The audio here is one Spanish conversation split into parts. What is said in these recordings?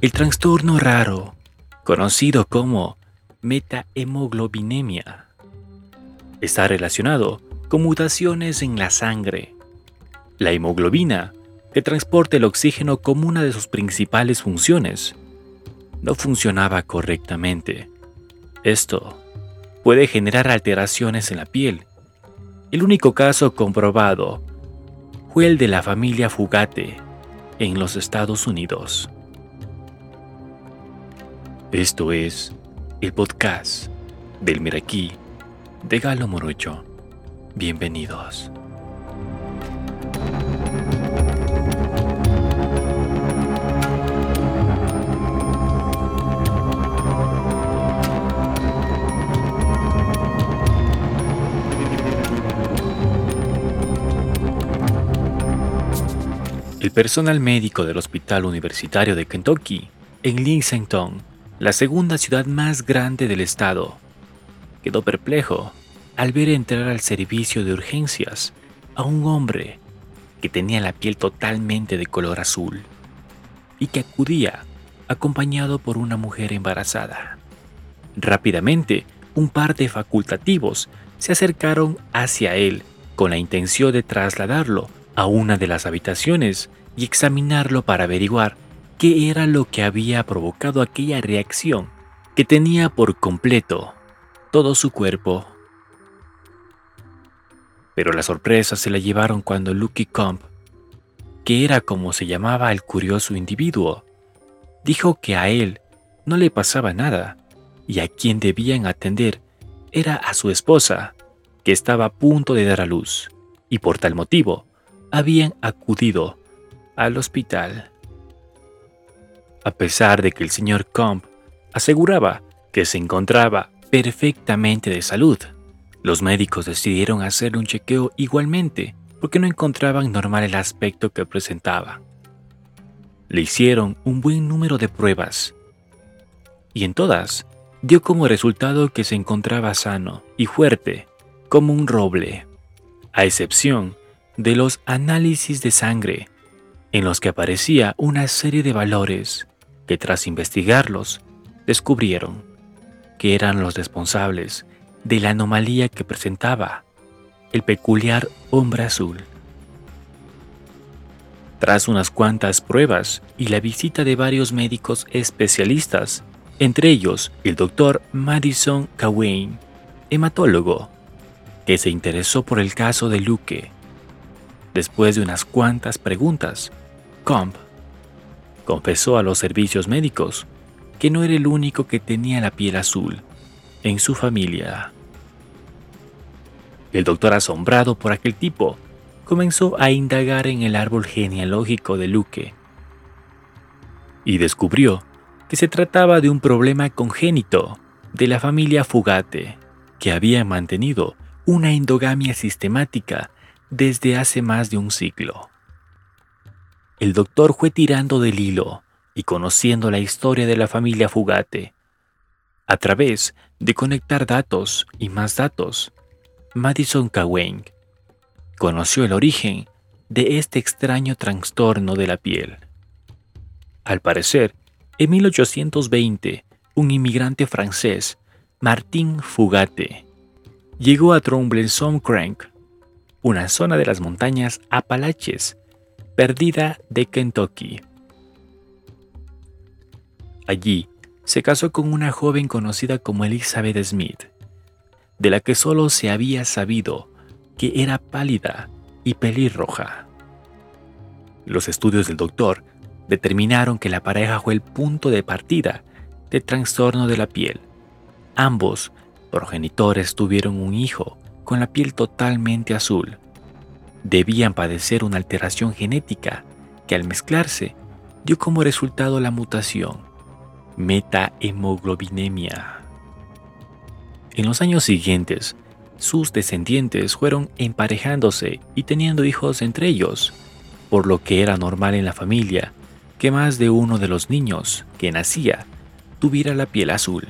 El trastorno raro, conocido como metahemoglobinemia, está relacionado con mutaciones en la sangre. La hemoglobina, que transporta el oxígeno como una de sus principales funciones, no funcionaba correctamente. Esto puede generar alteraciones en la piel. El único caso comprobado fue el de la familia Fugate en los Estados Unidos. Esto es el podcast del Miraquí de Galo Morocho. Bienvenidos. El personal médico del Hospital Universitario de Kentucky, en Lexington, la segunda ciudad más grande del estado. Quedó perplejo al ver entrar al servicio de urgencias a un hombre que tenía la piel totalmente de color azul y que acudía acompañado por una mujer embarazada. Rápidamente, un par de facultativos se acercaron hacia él con la intención de trasladarlo a una de las habitaciones y examinarlo para averiguar qué era lo que había provocado aquella reacción que tenía por completo todo su cuerpo. Pero la sorpresa se la llevaron cuando Lucky Comp, que era como se llamaba el curioso individuo, dijo que a él no le pasaba nada y a quien debían atender era a su esposa, que estaba a punto de dar a luz, y por tal motivo habían acudido al hospital a pesar de que el señor Comp aseguraba que se encontraba perfectamente de salud. Los médicos decidieron hacerle un chequeo igualmente porque no encontraban normal el aspecto que presentaba. Le hicieron un buen número de pruebas y en todas dio como resultado que se encontraba sano y fuerte como un roble, a excepción de los análisis de sangre en los que aparecía una serie de valores que tras investigarlos descubrieron que eran los responsables de la anomalía que presentaba el peculiar hombre azul. Tras unas cuantas pruebas y la visita de varios médicos especialistas, entre ellos el doctor Madison Cawain, hematólogo, que se interesó por el caso de Luke. Después de unas cuantas preguntas, Comp confesó a los servicios médicos que no era el único que tenía la piel azul en su familia. El doctor, asombrado por aquel tipo, comenzó a indagar en el árbol genealógico de Luque y descubrió que se trataba de un problema congénito de la familia Fugate, que había mantenido una endogamia sistemática desde hace más de un siglo el doctor fue tirando del hilo y conociendo la historia de la familia Fugate. A través de conectar datos y más datos, Madison Cawen conoció el origen de este extraño trastorno de la piel. Al parecer, en 1820, un inmigrante francés, Martin Fugate, llegó a Trombley-sur-Crank, una zona de las montañas Apalaches perdida de Kentucky. Allí se casó con una joven conocida como Elizabeth Smith, de la que solo se había sabido que era pálida y pelirroja. Los estudios del doctor determinaron que la pareja fue el punto de partida de trastorno de la piel. Ambos progenitores tuvieron un hijo con la piel totalmente azul debían padecer una alteración genética que al mezclarse dio como resultado la mutación metahemoglobinemia. En los años siguientes, sus descendientes fueron emparejándose y teniendo hijos entre ellos, por lo que era normal en la familia que más de uno de los niños que nacía tuviera la piel azul.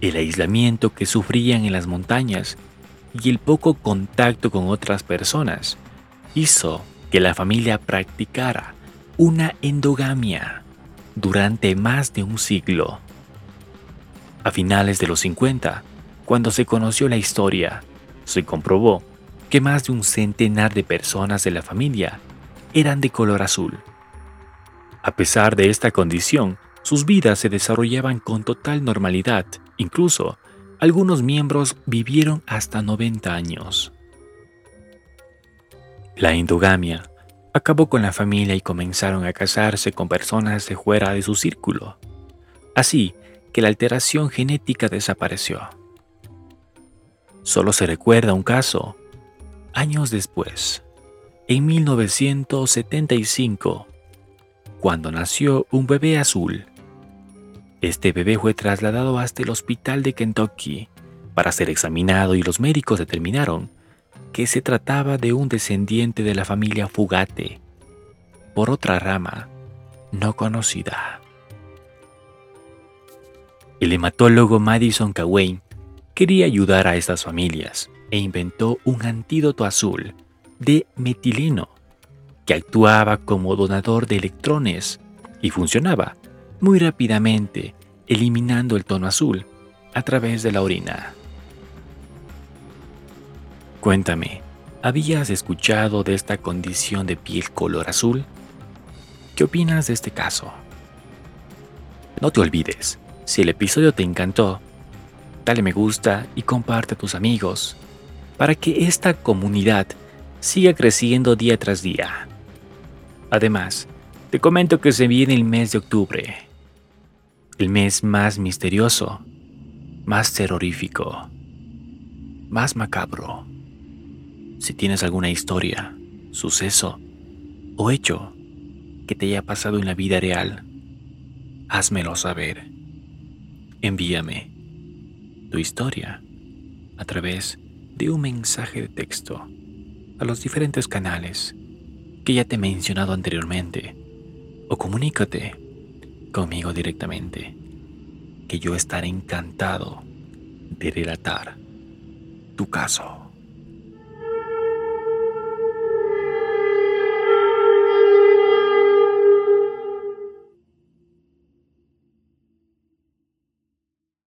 El aislamiento que sufrían en las montañas y el poco contacto con otras personas hizo que la familia practicara una endogamia durante más de un siglo. A finales de los 50, cuando se conoció la historia, se comprobó que más de un centenar de personas de la familia eran de color azul. A pesar de esta condición, sus vidas se desarrollaban con total normalidad, incluso algunos miembros vivieron hasta 90 años. La endogamia acabó con la familia y comenzaron a casarse con personas de fuera de su círculo. Así que la alteración genética desapareció. Solo se recuerda un caso, años después, en 1975, cuando nació un bebé azul. Este bebé fue trasladado hasta el hospital de Kentucky para ser examinado y los médicos determinaron que se trataba de un descendiente de la familia Fugate, por otra rama no conocida. El hematólogo Madison Cawain quería ayudar a estas familias e inventó un antídoto azul de metileno que actuaba como donador de electrones y funcionaba muy rápidamente eliminando el tono azul a través de la orina. Cuéntame, ¿habías escuchado de esta condición de piel color azul? ¿Qué opinas de este caso? No te olvides, si el episodio te encantó, dale me gusta y comparte a tus amigos para que esta comunidad siga creciendo día tras día. Además, te comento que se viene el mes de octubre, el mes más misterioso, más terrorífico, más macabro. Si tienes alguna historia, suceso o hecho que te haya pasado en la vida real, házmelo saber. Envíame tu historia a través de un mensaje de texto a los diferentes canales que ya te he mencionado anteriormente o comunícate conmigo directamente, que yo estaré encantado de relatar tu caso.